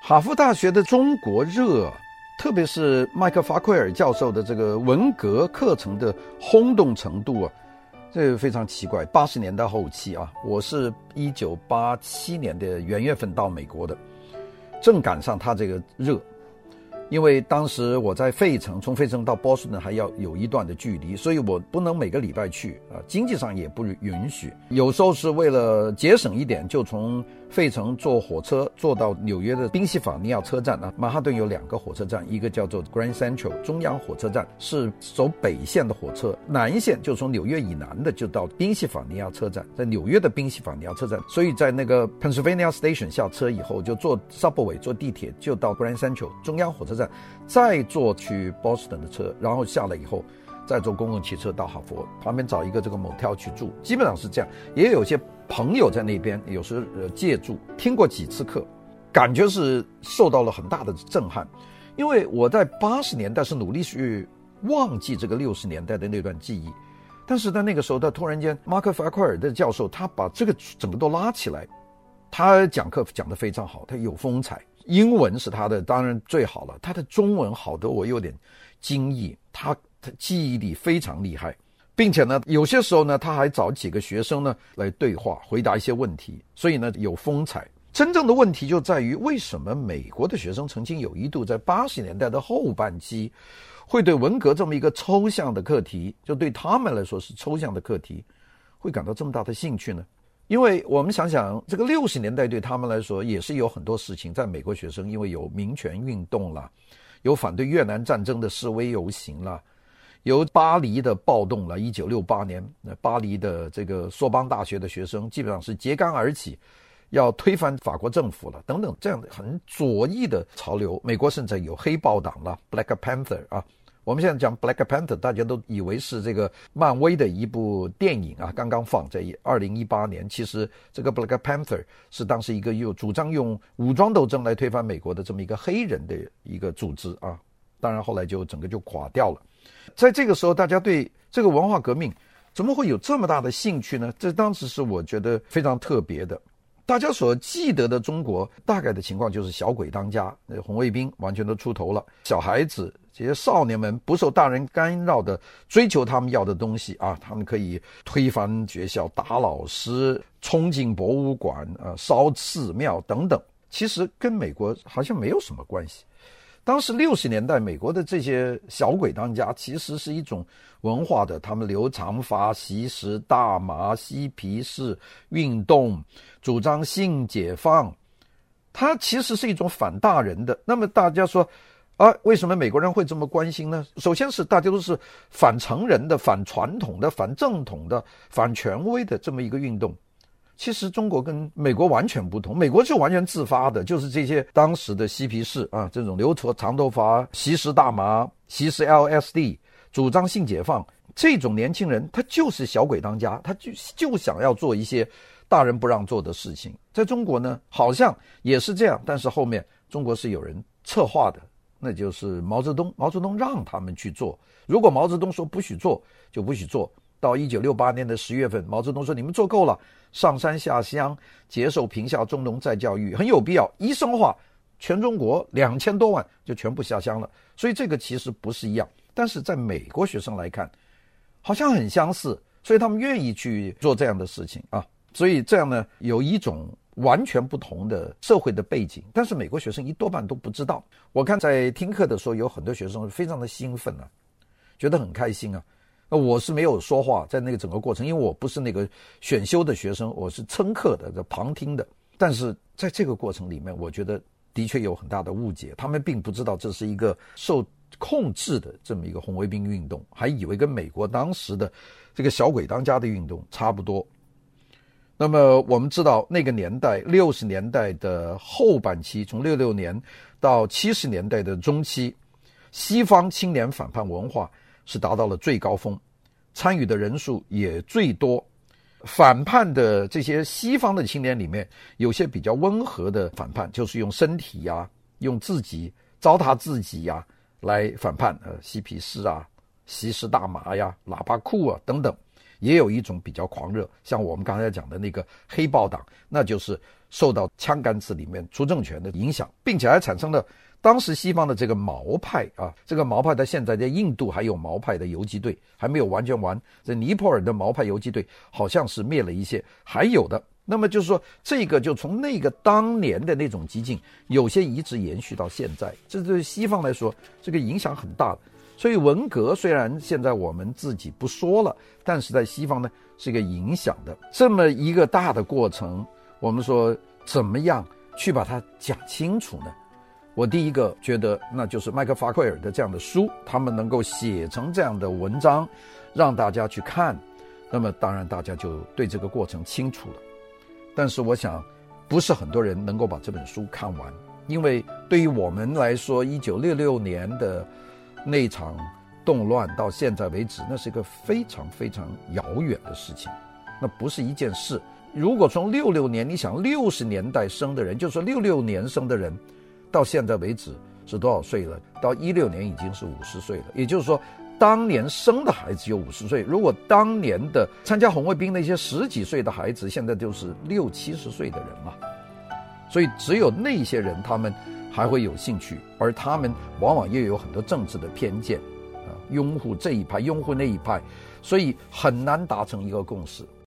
哈佛大学的中国热，特别是麦克法奎尔教授的这个文革课程的轰动程度啊，这非常奇怪。八十年代后期啊，我是一九八七年的元月份到美国的，正赶上他这个热。因为当时我在费城，从费城到波士顿还要有一段的距离，所以我不能每个礼拜去啊，经济上也不允许。有时候是为了节省一点，就从费城坐火车坐到纽约的宾夕法尼亚车站啊。曼哈顿有两个火车站，一个叫做 Grand Central 中央火车站，是走北线的火车；南线就从纽约以南的就到宾夕法尼亚车站，在纽约的宾夕法尼亚车站。所以在那个 Pennsylvania Station 下车以后，就坐 Subway 坐地铁就到 Grand Central 中央火车站。再坐去 Boston 的车，然后下来以后，再坐公共汽车到哈佛旁边找一个这个 motel 去住，基本上是这样。也有些朋友在那边，有时呃借住，听过几次课，感觉是受到了很大的震撼。因为我在八十年代是努力去忘记这个六十年代的那段记忆，但是在那个时候，他突然间，马克法奎尔的教授他把这个整个都拉起来，他讲课讲得非常好，他有风采。英文是他的，当然最好了。他的中文好得我有点惊异，他的记忆力非常厉害，并且呢，有些时候呢，他还找几个学生呢来对话，回答一些问题，所以呢有风采。真正的问题就在于，为什么美国的学生曾经有一度在八十年代的后半期，会对文革这么一个抽象的课题，就对他们来说是抽象的课题，会感到这么大的兴趣呢？因为我们想想，这个六十年代对他们来说也是有很多事情。在美国学生，因为有民权运动了，有反对越南战争的示威游行了，由巴黎的暴动了。一九六八年，那巴黎的这个索邦大学的学生基本上是揭竿而起，要推翻法国政府了，等等这样的很左翼的潮流。美国甚至有黑豹党了，Black Panther 啊。我们现在讲 Black Panther，大家都以为是这个漫威的一部电影啊，刚刚放在二零一八年。其实这个 Black Panther 是当时一个又主张用武装斗争来推翻美国的这么一个黑人的一个组织啊。当然后来就整个就垮掉了。在这个时候，大家对这个文化革命怎么会有这么大的兴趣呢？这当时是我觉得非常特别的。大家所记得的中国大概的情况就是小鬼当家，那红卫兵完全都出头了，小孩子。这些少年们不受大人干扰的追求他们要的东西啊，他们可以推翻学校、打老师、冲进博物馆、啊烧寺庙等等。其实跟美国好像没有什么关系。当时六十年代，美国的这些小鬼当家，其实是一种文化的，他们留长发、吸食大麻、嬉皮士运动，主张性解放。它其实是一种反大人的。那么大家说。啊，为什么美国人会这么关心呢？首先是大家都是反成人的、反传统的、反正统的、反权威的这么一个运动。其实中国跟美国完全不同，美国是完全自发的，就是这些当时的嬉皮士啊，这种留长长头发、吸食大麻、吸食 LSD、主张性解放这种年轻人，他就是小鬼当家，他就就想要做一些大人不让做的事情。在中国呢，好像也是这样，但是后面中国是有人策划的。那就是毛泽东，毛泽东让他们去做。如果毛泽东说不许做，就不许做。到一九六八年的十月份，毛泽东说：“你们做够了，上山下乡，接受贫下中农再教育，很有必要。”一声话，全中国两千多万就全部下乡了。所以这个其实不是一样，但是在美国学生来看，好像很相似，所以他们愿意去做这样的事情啊。所以这样呢，有一种。完全不同的社会的背景，但是美国学生一多半都不知道。我看在听课的时候，有很多学生非常的兴奋啊，觉得很开心啊。那我是没有说话，在那个整个过程，因为我不是那个选修的学生，我是蹭课的，在旁听的。但是在这个过程里面，我觉得的确有很大的误解，他们并不知道这是一个受控制的这么一个红卫兵运动，还以为跟美国当时的这个小鬼当家的运动差不多。那么我们知道，那个年代六十年代的后半期，从六六年到七十年代的中期，西方青年反叛文化是达到了最高峰，参与的人数也最多。反叛的这些西方的青年里面，有些比较温和的反叛，就是用身体呀、用自己糟蹋自己呀、来反叛，呃，嬉皮士啊，吸食大麻呀，喇叭裤啊等等。也有一种比较狂热，像我们刚才讲的那个黑豹党，那就是受到枪杆子里面出政权的影响，并且还产生了当时西方的这个毛派啊，这个毛派在现在在印度还有毛派的游击队，还没有完全完。这尼泊尔的毛派游击队好像是灭了一些，还有的。那么就是说，这个就从那个当年的那种激进，有些一直延续到现在，这对西方来说，这个影响很大。所以文革虽然现在我们自己不说了，但是在西方呢是一个影响的这么一个大的过程。我们说怎么样去把它讲清楚呢？我第一个觉得，那就是麦克法奎尔的这样的书，他们能够写成这样的文章，让大家去看，那么当然大家就对这个过程清楚了。但是我想，不是很多人能够把这本书看完，因为对于我们来说，一九六六年的那场动乱到现在为止，那是一个非常非常遥远的事情，那不是一件事。如果从六六年，你想六十年代生的人，就是说六六年生的人，到现在为止是多少岁了？到一六年已经是五十岁了，也就是说。当年生的孩子有五十岁，如果当年的参加红卫兵那些十几岁的孩子，现在就是六七十岁的人了。所以只有那些人，他们还会有兴趣，而他们往往又有很多政治的偏见，啊，拥护这一派，拥护那一派，所以很难达成一个共识。